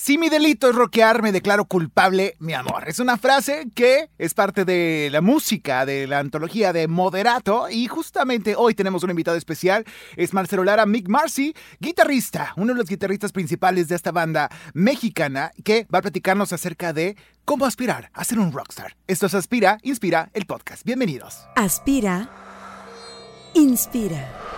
Si mi delito es rockear, me declaro culpable, mi amor. Es una frase que es parte de la música, de la antología de Moderato. Y justamente hoy tenemos un invitado especial. Es Marcelo Lara, Mick Marcy, guitarrista, uno de los guitarristas principales de esta banda mexicana, que va a platicarnos acerca de cómo aspirar a ser un rockstar. Esto es Aspira, Inspira, el podcast. Bienvenidos. Aspira, Inspira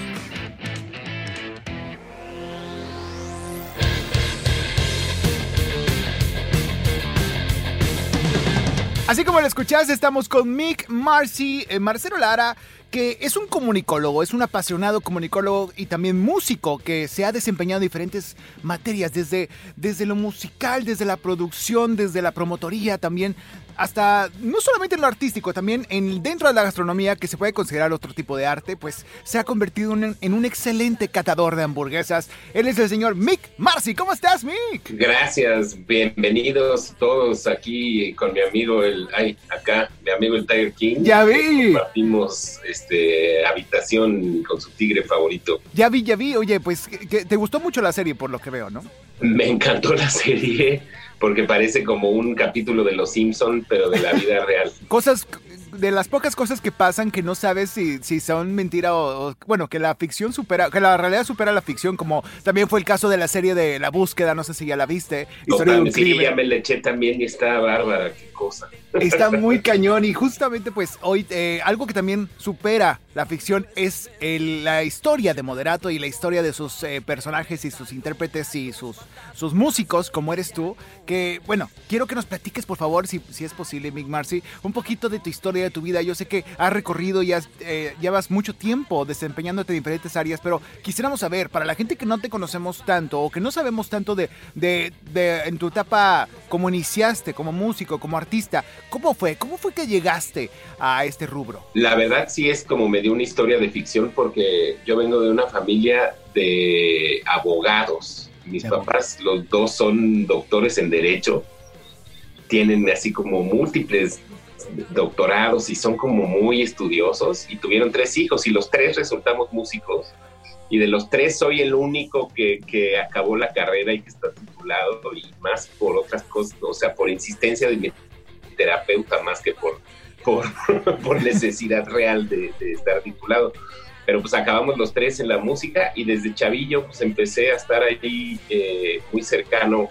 Así como lo escuchaste, estamos con Mick Marcy, eh, Marcelo Lara, que es un comunicólogo, es un apasionado comunicólogo y también músico que se ha desempeñado en diferentes materias, desde, desde lo musical, desde la producción, desde la promotoría también, hasta no solamente en lo artístico, también en dentro de la gastronomía que se puede considerar otro tipo de arte, pues se ha convertido en, un excelente catador de hamburguesas. Él es el señor Mick Marcy. ¿Cómo estás, Mick? Gracias, bienvenidos todos aquí con mi amigo el ay, acá, mi amigo el Tiger King. Ya vi. Compartimos este habitación con su tigre favorito. Ya vi, ya vi. Oye, pues que te gustó mucho la serie por lo que veo, ¿no? Me encantó la serie porque parece como un capítulo de Los Simpson, pero de la vida real. Cosas de las pocas cosas que pasan que no sabes si, si son mentira o, bueno, que la ficción supera, que la realidad supera la ficción, como también fue el caso de la serie de La Búsqueda, no sé si ya la viste. Historia de un sí, ya me le eché también y está bárbara, cosa. Está muy cañón y justamente pues hoy eh, algo que también supera la ficción es la historia de Moderato y la historia de sus eh, personajes y sus intérpretes y sus, sus músicos, como eres tú. Que, bueno, quiero que nos platiques, por favor, si, si es posible, Mick Marcy, un poquito de tu historia, de tu vida. Yo sé que has recorrido y has, eh, llevas mucho tiempo desempeñándote en diferentes áreas, pero quisiéramos saber, para la gente que no te conocemos tanto o que no sabemos tanto de, de, de en tu etapa, como iniciaste, como músico, como artista, ¿cómo fue? ¿Cómo fue que llegaste a este rubro? La verdad sí es como me dio una historia de ficción porque yo vengo de una familia de abogados. Mis papás, los dos son doctores en derecho, tienen así como múltiples doctorados y son como muy estudiosos y tuvieron tres hijos y los tres resultamos músicos y de los tres soy el único que, que acabó la carrera y que está titulado y más por otras cosas, o sea, por insistencia de mi terapeuta más que por por, necesidad real de, estar titulado. Pero pues acabamos los tres en la música y desde chavillo pues empecé a estar ahí eh, muy cercano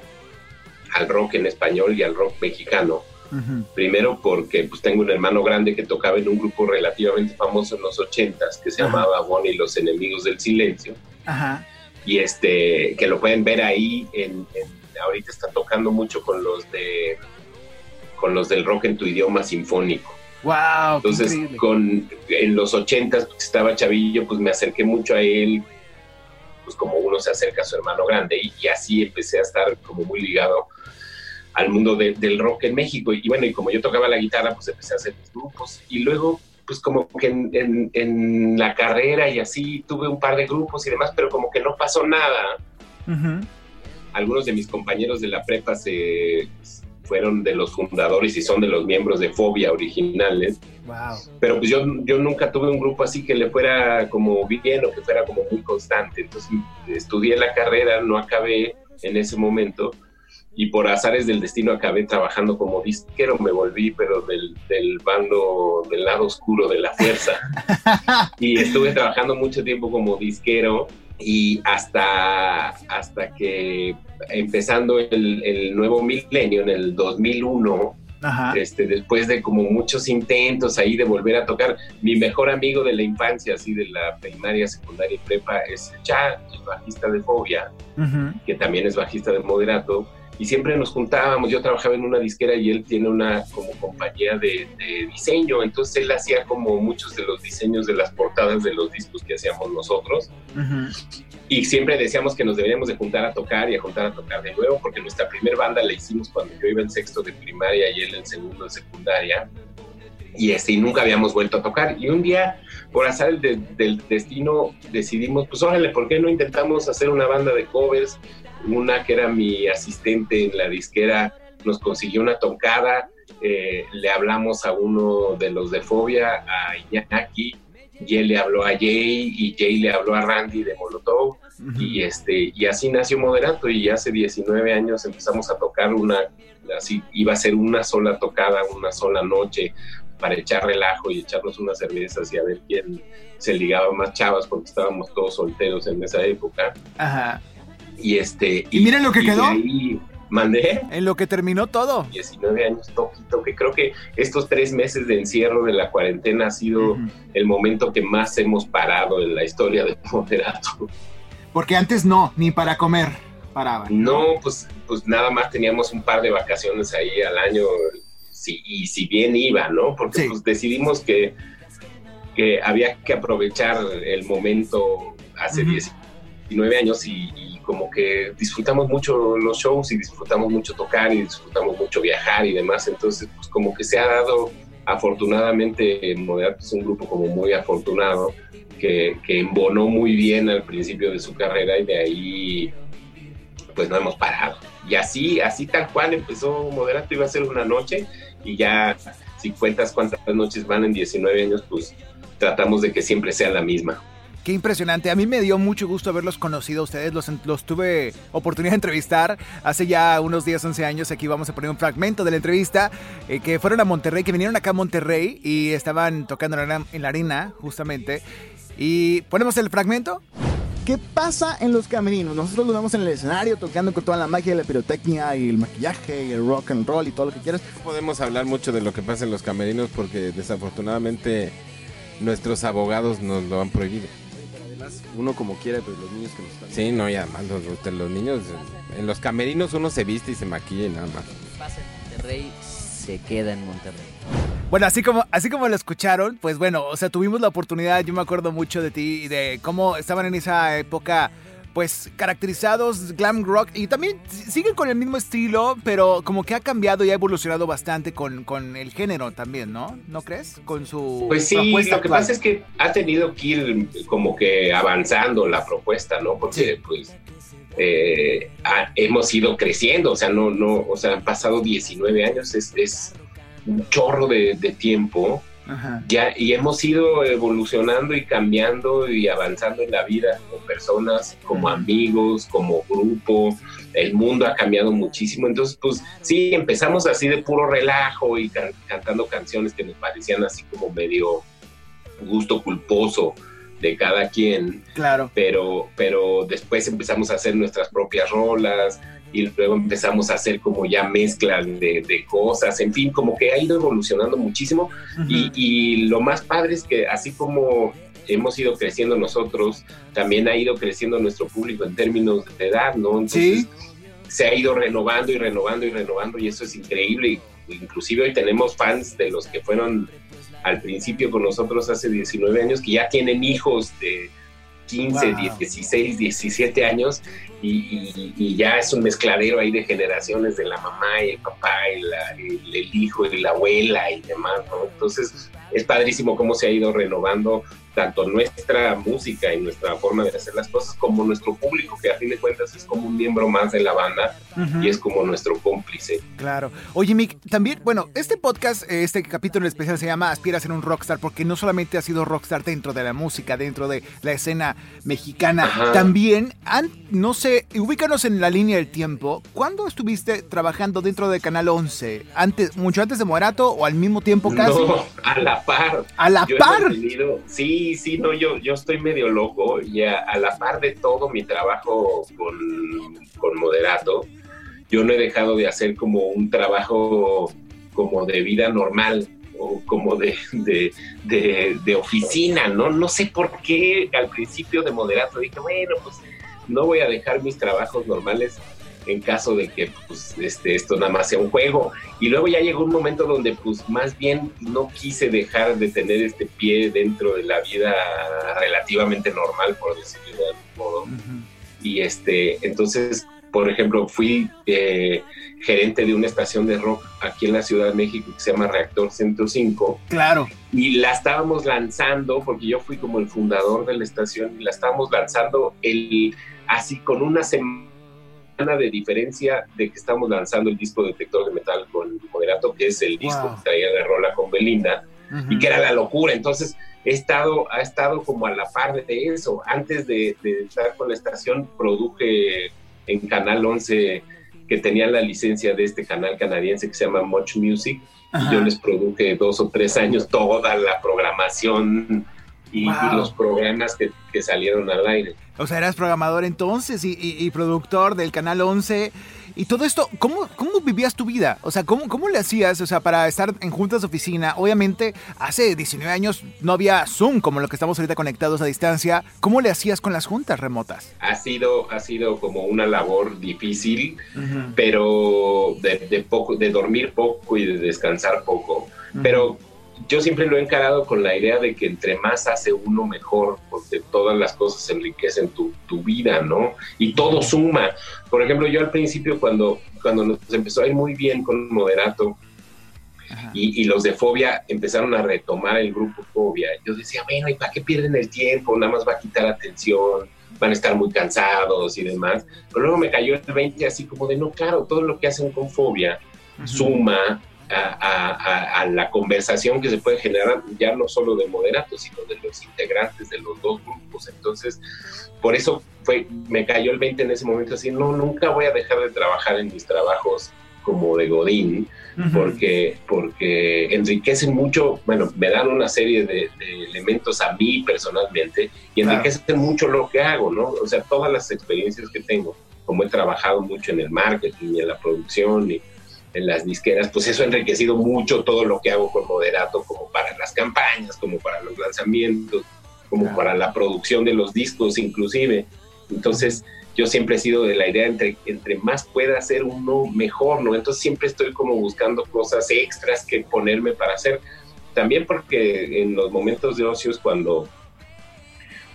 al rock en español y al rock mexicano. Primero porque pues tengo un hermano grande que tocaba en un grupo relativamente famoso en los ochentas que se llamaba Bonnie y los enemigos del silencio. Y este, que lo pueden ver ahí en, ahorita está tocando mucho con los de con los del rock en tu idioma sinfónico. Wow. Entonces, con, en los ochentas, pues, estaba chavillo, pues me acerqué mucho a él, pues como uno se acerca a su hermano grande, y, así empecé a estar como muy ligado al mundo del rock en México. Y, bueno, y como yo tocaba la guitarra, pues empecé a hacer mis grupos. Y luego, pues como que en, la carrera y así tuve un par de grupos y demás, pero como que no pasó nada. Algunos de mis compañeros de la prepa se fueron de los fundadores y son de los miembros de Fobia originales. Pero pues yo, yo nunca tuve un grupo así que le fuera como bien o que fuera como muy constante. Entonces estudié la carrera, no acabé en ese momento y por azares del destino acabé trabajando como disquero, me volví pero del, del bando, del lado oscuro de la fuerza. y estuve trabajando mucho tiempo como disquero y hasta, hasta que empezando el, nuevo milenio en el 2001, Este, después de como muchos intentos ahí de volver a tocar, mi mejor amigo de la infancia, así de la primaria, secundaria y prepa, es Cha, el bajista de Fobia, que también es bajista de Moderato, y siempre nos juntábamos, yo trabajaba en una disquera y él tiene una como compañía de, diseño, entonces él hacía como muchos de los diseños de las portadas de los discos que hacíamos nosotros. y siempre decíamos que nos deberíamos de juntar a tocar y a juntar a tocar de nuevo, porque nuestra primer banda la hicimos cuando yo iba en sexto de primaria y él en segundo de secundaria, y este, y nunca habíamos vuelto a tocar. Y un día, por azar del destino, decidimos, pues órale, ¿por qué no intentamos hacer una banda de covers? Una que era mi asistente en la disquera nos consiguió una tocada, eh, le hablamos a uno de los de Fobia, a Iñaki, y él le habló a Jay y Jay le habló a Randy de Molotov y este y así nació Moderato y hace 19 años empezamos a tocar una así iba a ser una sola tocada una sola noche para echar relajo y echarnos unas cervezas y a ver quién se ligaba más chavas porque estábamos todos solteros en esa época Ajá. Y este y, miren lo que quedó Mandé. En lo que terminó todo. 19 años, toquito, que creo que estos tres meses de encierro de la cuarentena ha sido el momento que más hemos parado en la historia de Moderato. Porque antes no, ni para comer paraban. No, pues, pues nada más teníamos un par de vacaciones ahí al año, si, y si bien iba, ¿no? Porque pues decidimos que, que había que aprovechar el momento hace 19 años y como que disfrutamos mucho los shows y disfrutamos mucho tocar y disfrutamos mucho viajar y demás. Entonces, pues como que se ha dado, afortunadamente, Moderato es un grupo como muy afortunado, que, que embonó muy bien al principio de su carrera y de ahí, pues no hemos parado. Y así, así tal cual empezó Moderato, iba a ser una noche y ya, si cuentas cuántas noches van en 19 años, pues tratamos de que siempre sea la misma. Qué impresionante. A mí me dio mucho gusto haberlos conocido a ustedes. Los, los tuve oportunidad de entrevistar hace ya unos 10, 11 años. Aquí vamos a poner un fragmento de la entrevista. Eh, que fueron a Monterrey, que vinieron acá a Monterrey y estaban tocando en la arena, justamente. Y ponemos el fragmento. ¿Qué pasa en los camerinos? Nosotros lo vemos en el escenario tocando con toda la magia de la pirotecnia y el maquillaje y el rock and roll y todo lo que quieras. Podemos hablar mucho de lo que pasa en los camerinos porque desafortunadamente nuestros abogados nos lo han prohibido uno como quiera, pero los niños que no están. Sí, no, y además los, los niños, en los camerinos uno se viste y se maquilla y nada más. Pasa en Monterrey, se queda en Monterrey. Bueno, así como, así como lo escucharon, pues bueno, o sea, tuvimos la oportunidad, yo me acuerdo mucho de ti y de cómo estaban en esa época pues caracterizados glam rock y también siguen con el mismo estilo, pero como que ha cambiado y ha evolucionado bastante con, con el género también, ¿no? ¿No crees? Con su Pues sí, lo que pasa es que ha tenido que ir como que avanzando la propuesta, ¿no? Porque pues eh, hemos ido creciendo, o sea, no, no, o sea, han pasado 19 años, es, es un chorro de, de tiempo ya, y hemos ido evolucionando y cambiando y avanzando en la vida como personas, como amigos, como grupo. El mundo ha cambiado muchísimo. Entonces, pues sí, empezamos así de puro relajo y cantando canciones que nos parecían así como medio gusto culposo de cada quien. Claro. Pero, pero después empezamos a hacer nuestras propias rolas, y luego empezamos a hacer como ya mezclas de, cosas, en fin, como que ha ido evolucionando muchísimo y, lo más padre es que así como hemos ido creciendo nosotros, también ha ido creciendo nuestro público en términos de edad, ¿no? Entonces, se ha ido renovando y renovando y renovando y eso es increíble. Inclusive hoy tenemos fans de los que fueron al principio con nosotros hace 19 años que ya tienen hijos de 15, 16, 17 años y, ya es un mezcladero ahí de generaciones de la mamá y el papá y el, hijo y la abuela y demás, ¿no? Entonces es padrísimo cómo se ha ido renovando tanto nuestra música y nuestra forma de hacer las cosas como nuestro público, que a fin de cuentas es como un miembro más de la banda y es como nuestro cómplice. Claro. Oye, Mick, también, bueno, este podcast, este capítulo especial se llama Aspira a ser un rockstar, porque no solamente ha sido rockstar dentro de la música, dentro de la escena mexicana, también, no sé, ubícanos en la línea del tiempo, ¿cuándo estuviste trabajando dentro de Canal 11? Antes, ¿Mucho antes de Morato o al mismo tiempo casi? No, a la par. ¿A la par? sí, sí, no, yo, yo estoy medio loco y a, la par de todo mi trabajo con, con, Moderato, yo no he dejado de hacer como un trabajo como de vida normal o como de, de, oficina, ¿no? No sé por qué al principio de Moderato dije, bueno, pues no voy a dejar mis trabajos normales en caso de que pues, este, esto nada más sea un juego. Y luego ya llegó un momento donde pues más bien no quise dejar de tener este pie dentro de la vida relativamente normal, por decirlo de algún modo. Y este, entonces, por ejemplo, fui eh, gerente de una estación de rock aquí en la Ciudad de México que se llama Reactor 105. Claro. Y la estábamos lanzando, porque yo fui como el fundador de la estación, y la estábamos lanzando el, así con una semana de diferencia de que estábamos lanzando el disco Detector de Metal con Moderato, que es el disco que traía de rola con Belinda, y que era la locura. Entonces, he estado, ha estado como a la par de eso. Antes de, de estar con la estación, produje en Canal 11 que tenía la licencia de este canal canadiense que se llama Much Music. Y yo les produje dos o tres años toda la programación y, los programas que, que, salieron al aire. O sea, eras programador entonces y, y productor del Canal 11 y todo esto, ¿cómo, cómo vivías tu vida? O sea, ¿cómo, ¿cómo le hacías? O sea, para estar en juntas de oficina, obviamente hace 19 años no había Zoom como lo que estamos ahorita conectados a distancia. ¿Cómo le hacías con las juntas remotas? Ha sido, ha sido como una labor difícil, pero de, poco, de dormir poco y de descansar poco. Pero yo siempre lo he encarado con la idea de que entre más hace uno mejor, porque todas las cosas enriquecen tu, tu, vida, ¿no? Y todo suma. Por ejemplo, yo al principio cuando, cuando nos empezó a ir muy bien con Moderato y, y, los de Fobia empezaron a retomar el grupo Fobia, yo decía, bueno, ¿y para qué pierden el tiempo? Nada más va a quitar atención, van a estar muy cansados y demás. Pero luego me cayó el 20 así como de, no, claro, todo lo que hacen con Fobia suma a, la conversación que se puede generar ya no solo de moderatos, sino de los integrantes de los dos grupos. Entonces, por eso fue, me cayó el 20 en ese momento, así, no, nunca voy a dejar de trabajar en mis trabajos como de Godín, porque, porque enriquecen mucho, bueno, me dan una serie de, elementos a mí personalmente y enriquecen mucho lo que hago, ¿no? O sea, todas las experiencias que tengo, como he trabajado mucho en el marketing y en la producción y en las disqueras, pues eso ha enriquecido mucho todo lo que hago con Moderato, como para las campañas, como para los lanzamientos, como para la producción de los discos inclusive. Entonces, yo siempre he sido de la idea entre, entre más pueda hacer uno, mejor, ¿no? Entonces siempre estoy como buscando cosas extras que ponerme para hacer. También porque en los momentos de ocios cuando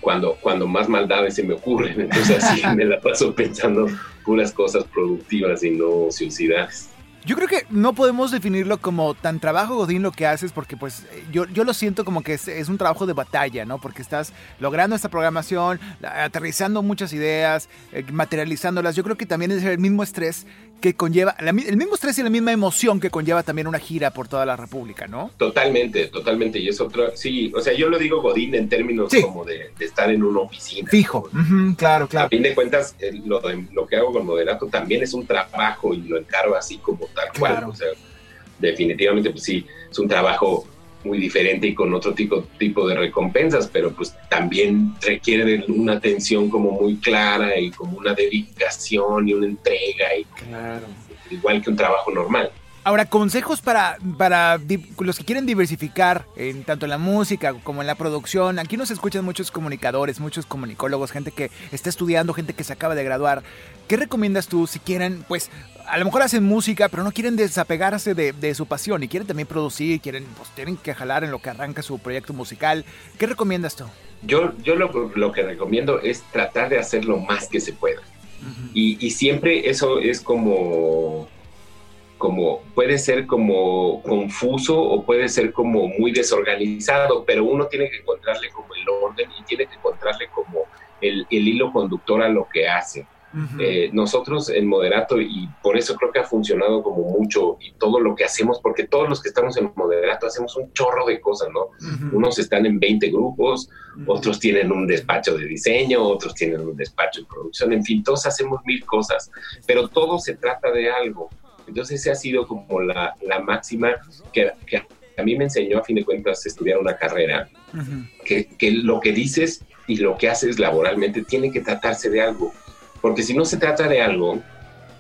cuando, cuando más maldades se me ocurren. Entonces así me la paso pensando puras cosas productivas y no ociosidades. Yo creo que no podemos definirlo como tan trabajo godín lo que haces porque pues yo, yo lo siento como que es, un trabajo de batalla, ¿no? Porque estás logrando esta programación, aterrizando muchas ideas, eh, materializándolas. Yo creo que también es el mismo estrés que conlleva, el mismo estrés y la misma emoción que conlleva también una gira por toda la República, ¿no? Totalmente, totalmente. Y es otro, sí, o sea, yo lo digo godín en términos como de, estar en una oficina. Fijo, claro, claro. A fin de cuentas, lo, lo que hago con Moderato también es un trabajo y lo encargo así como tal cual. O sea, definitivamente, pues sí, es un trabajo muy diferente y con otro tipo, tipo de recompensas, pero pues también requiere una atención como muy clara y como una dedicación y una entrega, y, igual que un trabajo normal. Ahora, consejos para, para los que quieren diversificar en tanto en la música como en la producción. Aquí nos escuchan muchos comunicadores, muchos comunicólogos, gente que está estudiando, gente que se acaba de graduar. ¿Qué recomiendas tú si quieren, pues, a lo mejor hacen música, pero no quieren desapegarse de, su pasión y quieren también producir, quieren, pues, tienen que jalar en lo que arranca su proyecto musical? ¿Qué recomiendas tú? Yo, yo lo, lo que recomiendo es tratar de hacer lo más que se pueda. y, y siempre eso es como como puede ser como confuso o puede ser como muy desorganizado, pero uno tiene que encontrarle como el orden y tiene que encontrarle como el, hilo conductor a lo que hace. Eh, nosotros en Moderato, y por eso creo que ha funcionado como mucho y todo lo que hacemos, porque todos los que estamos en Moderato hacemos un chorro de cosas, ¿no? Unos están en 20 grupos, otros tienen un despacho de diseño, otros tienen un despacho de producción, en fin, todos hacemos mil cosas, pero todo se trata de algo. Entonces esa ha sido como la, la máxima que, que, a mí me enseñó a fin de cuentas estudiar una carrera, que, que lo que dices y lo que haces laboralmente tiene que tratarse de algo, porque si no se trata de algo,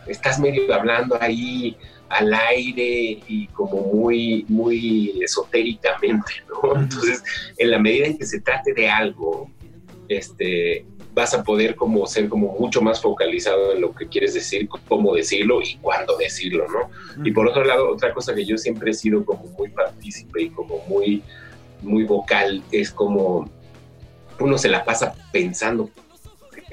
estás medio hablando ahí al aire y como muy, muy esotéricamente, ¿no? Entonces, en la medida en que se trate de algo, este, vas a poder como ser como mucho más focalizado en lo que quieres decir, cómo decirlo y cuándo decirlo, ¿no? Y por otro lado, otra cosa que yo siempre he sido como muy partícipe y como muy, muy vocal es como uno se la pasa pensando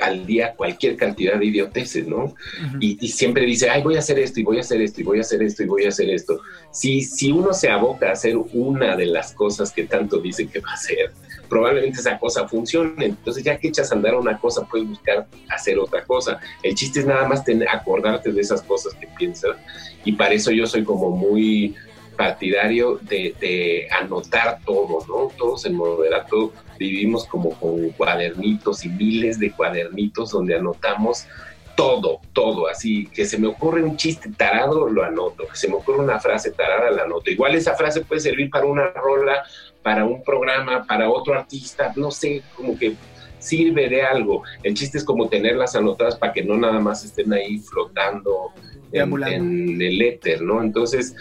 al día cualquier cantidad de idioteces, ¿no? y, siempre dice, ay, voy a hacer esto y voy a hacer esto y voy a hacer esto y voy a hacer esto. Si, si uno se aboca a hacer una de las cosas que tanto dice que va a hacer, probablemente esa cosa funcione. Entonces, ya que echas a andar una cosa, puedes buscar hacer otra cosa. El chiste es nada más tener, acordarte de esas cosas que piensas. Y para eso yo soy como muy partidario de, anotar todo, ¿no? Todos en moderato vivimos como con cuadernitos y miles de cuadernitos donde anotamos todo, todo, así, que se me ocurre un chiste tarado, lo anoto, que se me ocurre una frase tarada, la anoto. Igual esa frase puede servir para una rola, para un programa, para otro artista, no sé, como que sirve de algo. El chiste es como tenerlas anotadas para que no nada más estén ahí flotando en, el éter, ¿no? Entonces,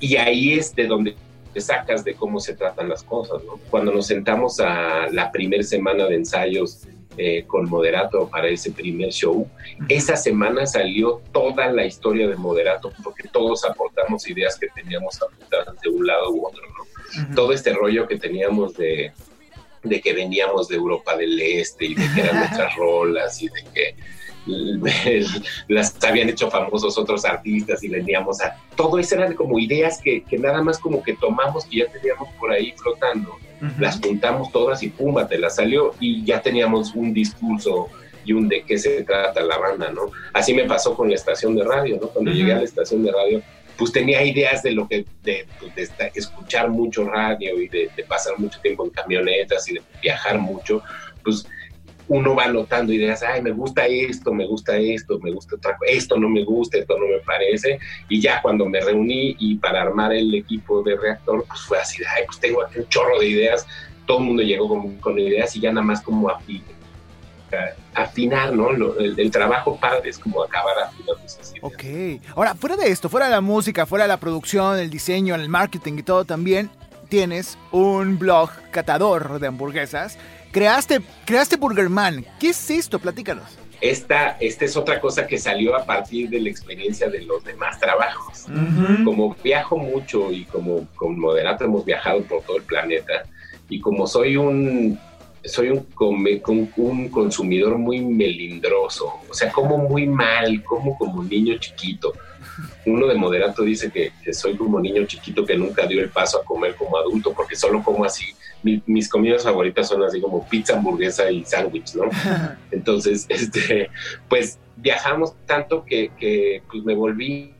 y ahí es de donde te sacas de cómo se tratan las cosas, ¿no? Cuando nos sentamos a la primera semana de ensayos eh, con Moderato para ese primer show. Esa semana salió toda la historia de Moderato porque todos aportamos ideas que teníamos apuntadas de un lado u otro, ¿no? Todo este rollo que teníamos de, de que veníamos de Europa del Este y de que eran nuestras rolas y de que las habían hecho famosos otros artistas y veníamos a... Todo. Eso eran como ideas que, que, nada más como que tomamos, que ya teníamos por ahí flotando, las juntamos todas y pum, te las salió y ya teníamos un discurso y un de qué se trata la banda, ¿no? Así me pasó con la estación de radio, ¿no? Cuando llegué a la estación de radio, pues tenía ideas de lo que, de, pues, de escuchar mucho radio y de, de, pasar mucho tiempo en camionetas y de viajar mucho, pues uno va notando ideas, ay, me gusta esto, me gusta esto, me gusta otra cosa, esto no me gusta, esto no me parece, y ya cuando me reuní y para armar el equipo de reactor, pues fue así, ay, pues tengo aquí un chorro de ideas, todo el mundo llegó con, con ideas y ya nada más como afinar, ¿no? el, trabajo padre es como acabar afinando. Ok, ahora, fuera de esto, fuera de la música, fuera de la producción, el diseño, el marketing y todo también, tienes un blog catador de hamburguesas Creaste, creaste Burgerman. ¿Qué es esto? Platícanos. Esta, esta es otra cosa que salió a partir de la experiencia de los demás trabajos. Como viajo mucho y como con Moderato hemos viajado por todo el planeta y como soy un soy un, un consumidor muy melindroso, o sea, como muy mal, como como un niño chiquito. Uno de moderato dice que, soy como niño chiquito que nunca dio el paso a comer como adulto, porque solo como así. Mis comidas favoritas son así como pizza, hamburguesa y sándwich, ¿no? Entonces, este, pues viajamos tanto que, que pues me volví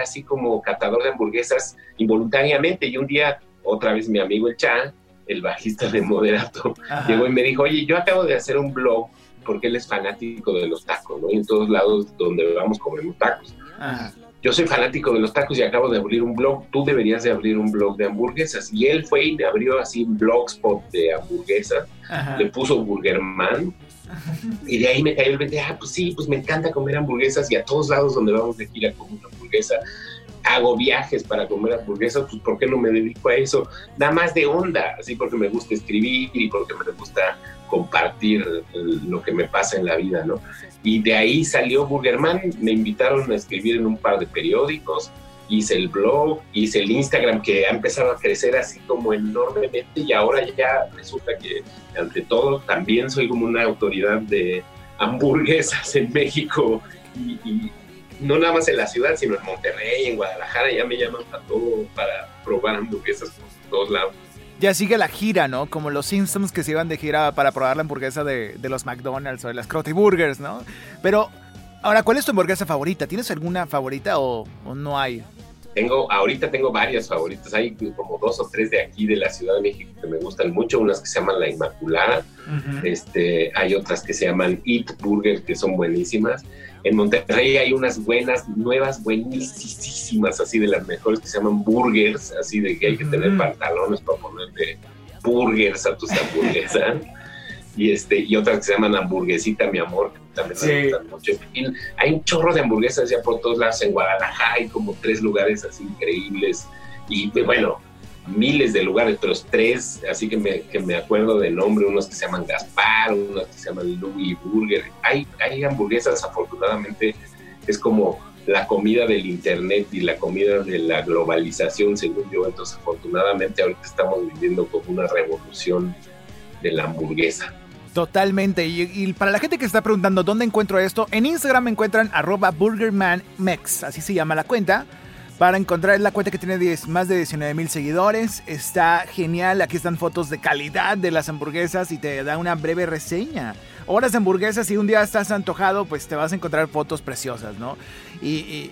así como catador de hamburguesas involuntariamente. Y un día, otra vez mi amigo el Cha, el bajista de Moderato, llegó y me dijo, oye, yo acabo de hacer un blog porque él es fanático de los tacos, ¿no? Y en todos lados donde vamos comemos tacos. Ajá yo soy fanático de los tacos y acabo de abrir un blog, tú deberías de abrir un blog de hamburguesas. Y él fue y me abrió así un blogspot de hamburguesas, le puso Burgerman. Y de ahí me cayó el 20, ah, pues sí, pues me encanta comer hamburguesas y a todos lados donde vamos de gira como una hamburguesa, hago viajes para comer hamburguesas, pues ¿por qué no me dedico a eso? Nada más de onda, así porque me gusta escribir y porque me gusta compartir lo que me pasa en la vida, ¿no? Y de ahí salió Burgerman, me invitaron a escribir en un par de periódicos, hice el blog, hice el Instagram que ha empezado a crecer así como enormemente y ahora ya resulta que ante todo también soy como una autoridad de hamburguesas en México y, no nada más en la ciudad, sino en Monterrey, en Guadalajara, ya me llaman a todo para probar hamburguesas por todos lados ya sigue la gira, ¿no? Como los Simpsons que se iban de gira para probar la hamburguesa de, los McDonald's o de las Crotty Burgers, ¿no? Pero, ahora, ¿cuál es tu hamburguesa favorita? ¿Tienes alguna favorita o, no hay? Tengo, ahorita tengo varias favoritas. Hay como dos o tres de aquí de la Ciudad de México que me gustan mucho. Unas que se llaman La Inmaculada. este, hay otras que se llaman Eat Burger, que son buenísimas. En Monterrey hay unas buenas, nuevas, buenísimas, así de las mejores que se llaman burgers, así de que hay que tener pantalones para ponerle burgers a tus hamburguesas. y, este, y otras que se llaman hamburguesita, mi amor, que también me gustan mucho. hay un chorro de hamburguesas ya por todos lados. En Guadalajara hay como tres lugares así increíbles. Y bueno, miles de lugares, pero tres, así que me, que me acuerdo de nombre, unos que se llaman Gaspar, unos que se llaman Louis Burger. Hay, hay hamburguesas, afortunadamente, es como la comida del internet y la comida de la globalización, según yo. Entonces, afortunadamente, ahorita estamos viviendo como una revolución de la hamburguesa. Totalmente. Y, para la gente que está preguntando dónde encuentro esto, en Instagram me encuentran arroba burgermanmex, así se llama la cuenta. Para encontrar la cuenta que tiene más de 19 mil seguidores. Está genial. Aquí están fotos de calidad de las hamburguesas y te da una breve reseña. Horas de hamburguesas, si un día estás antojado, pues te vas a encontrar fotos preciosas, ¿no? y y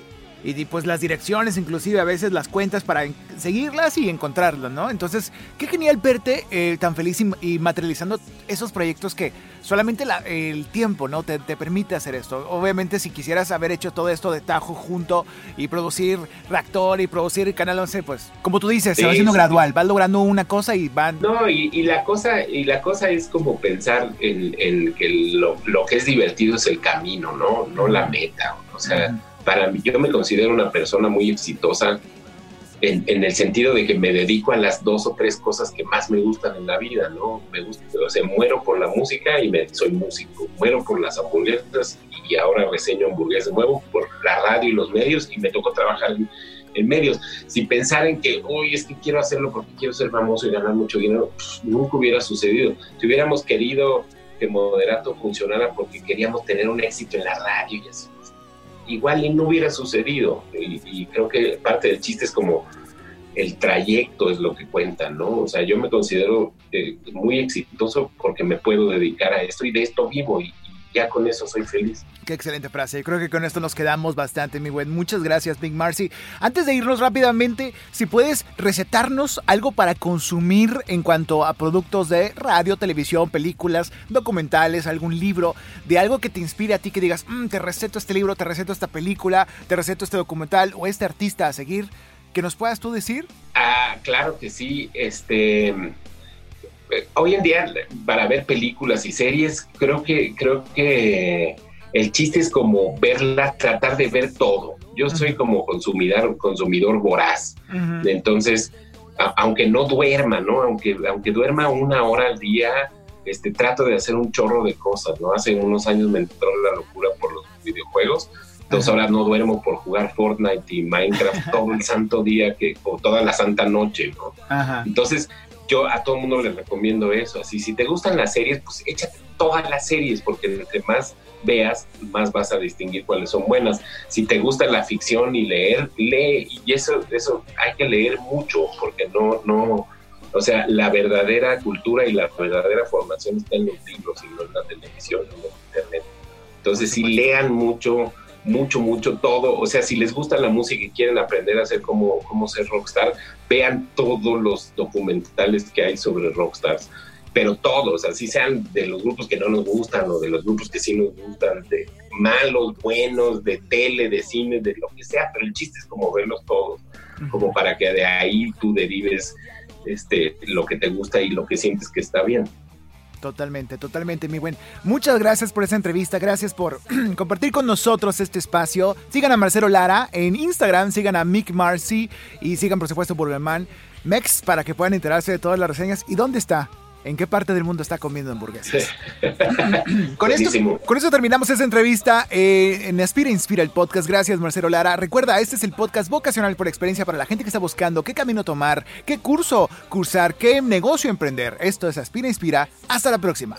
pues las direcciones, inclusive a veces las cuentas para seguirlas y encontrarlas, ¿no? Entonces, qué genial verte eh, tan feliz y, materializando esos proyectos que solamente el tiempo, ¿no? Te, permite hacer esto. Obviamente, si quisieras haber hecho todo esto de tajo junto y producir Reactor y producir Canal 11, pues, como tú dices, se va haciendo gradual, vas logrando una cosa y van... No, y, la, cosa, y la cosa es como pensar en, que lo, que es divertido es el camino, ¿no? No la meta, o sea para mí, yo me considero una persona muy exitosa en, el sentido de que me dedico a las dos o tres cosas que más me gustan en la vida, ¿no? Me gusta, o sea, muero por la música y me, soy músico, muero por las hamburguesas y ahora reseño hamburguesas, muevo por la radio y los medios y me tocó trabajar en, medios, sin pensar en que hoy es que quiero hacerlo porque quiero ser famoso y ganar mucho dinero, pues, nunca hubiera sucedido. Si hubiéramos querido que Moderato funcionara porque queríamos tener un éxito en la radio y así, igual y no hubiera sucedido. Y, creo que parte del chiste es como el trayecto es lo que cuenta, ¿no? O sea, yo me considero eh, muy exitoso porque me puedo dedicar a esto y de esto vivo y, ya con eso soy feliz. Qué excelente frase. Yo creo que con esto nos quedamos bastante, mi buen. Muchas gracias, Big Marcy. Antes de irnos rápidamente, si puedes recetarnos algo para consumir en cuanto a productos de radio, televisión, películas, documentales, algún libro, de algo que te inspire a ti, que digas, mm, te receto este libro, te receto esta película, te receto este documental o este artista a seguir, que nos puedas tú decir. Ah, claro que sí. Este hoy en día para ver películas y series creo que creo que el chiste es como verla, tratar de ver todo. Yo soy como consumidor consumidor voraz. Entonces, aunque no duerma, ¿no? Aunque aunque duerma una hora al día, este trato de hacer un chorro de cosas, ¿no? Hace unos años me entró la locura por los videojuegos. Entonces ahora no duermo por jugar Fortnite y Minecraft todo el santo día que o toda la santa noche, ¿no? Entonces, yo a todo el mundo le recomiendo eso. Así, si te gustan las series, pues échate todas las series, porque entre más veas, más vas a distinguir cuáles son buenas. Si te gusta la ficción y leer, lee. Y eso, eso hay que leer mucho, porque no, no, o sea, la verdadera cultura y la verdadera formación está en los libros y no en la televisión, en internet. Entonces, si lean mucho, mucho, mucho todo. O sea, si les gusta la música y quieren aprender a hacer cómo, cómo ser rockstar, vean todos los documentales que hay sobre rockstars. Pero todos, así sean de los grupos que no nos gustan o de los grupos que sí nos gustan, de malos, buenos, de tele, de cine, de lo que sea, pero el chiste es como verlos todos, como para que de ahí tú derives este, lo que te gusta y lo que sientes que está bien. Totalmente, totalmente, mi buen. Muchas gracias por esa entrevista, gracias por compartir con nosotros este espacio. Sigan a Marcelo Lara en Instagram, sigan a Mick Marcy y sigan por supuesto Burgerman Mex para que puedan enterarse de todas las reseñas. ¿Y dónde está? ¿En qué parte del mundo está comiendo hamburguesas? con, esto, con eso terminamos esta entrevista eh, en Aspira Inspira el podcast. Gracias, Marcelo Lara. Recuerda, este es el podcast vocacional por experiencia para la gente que está buscando qué camino tomar, qué curso cursar, qué negocio emprender. Esto es Aspira Inspira. Hasta la próxima.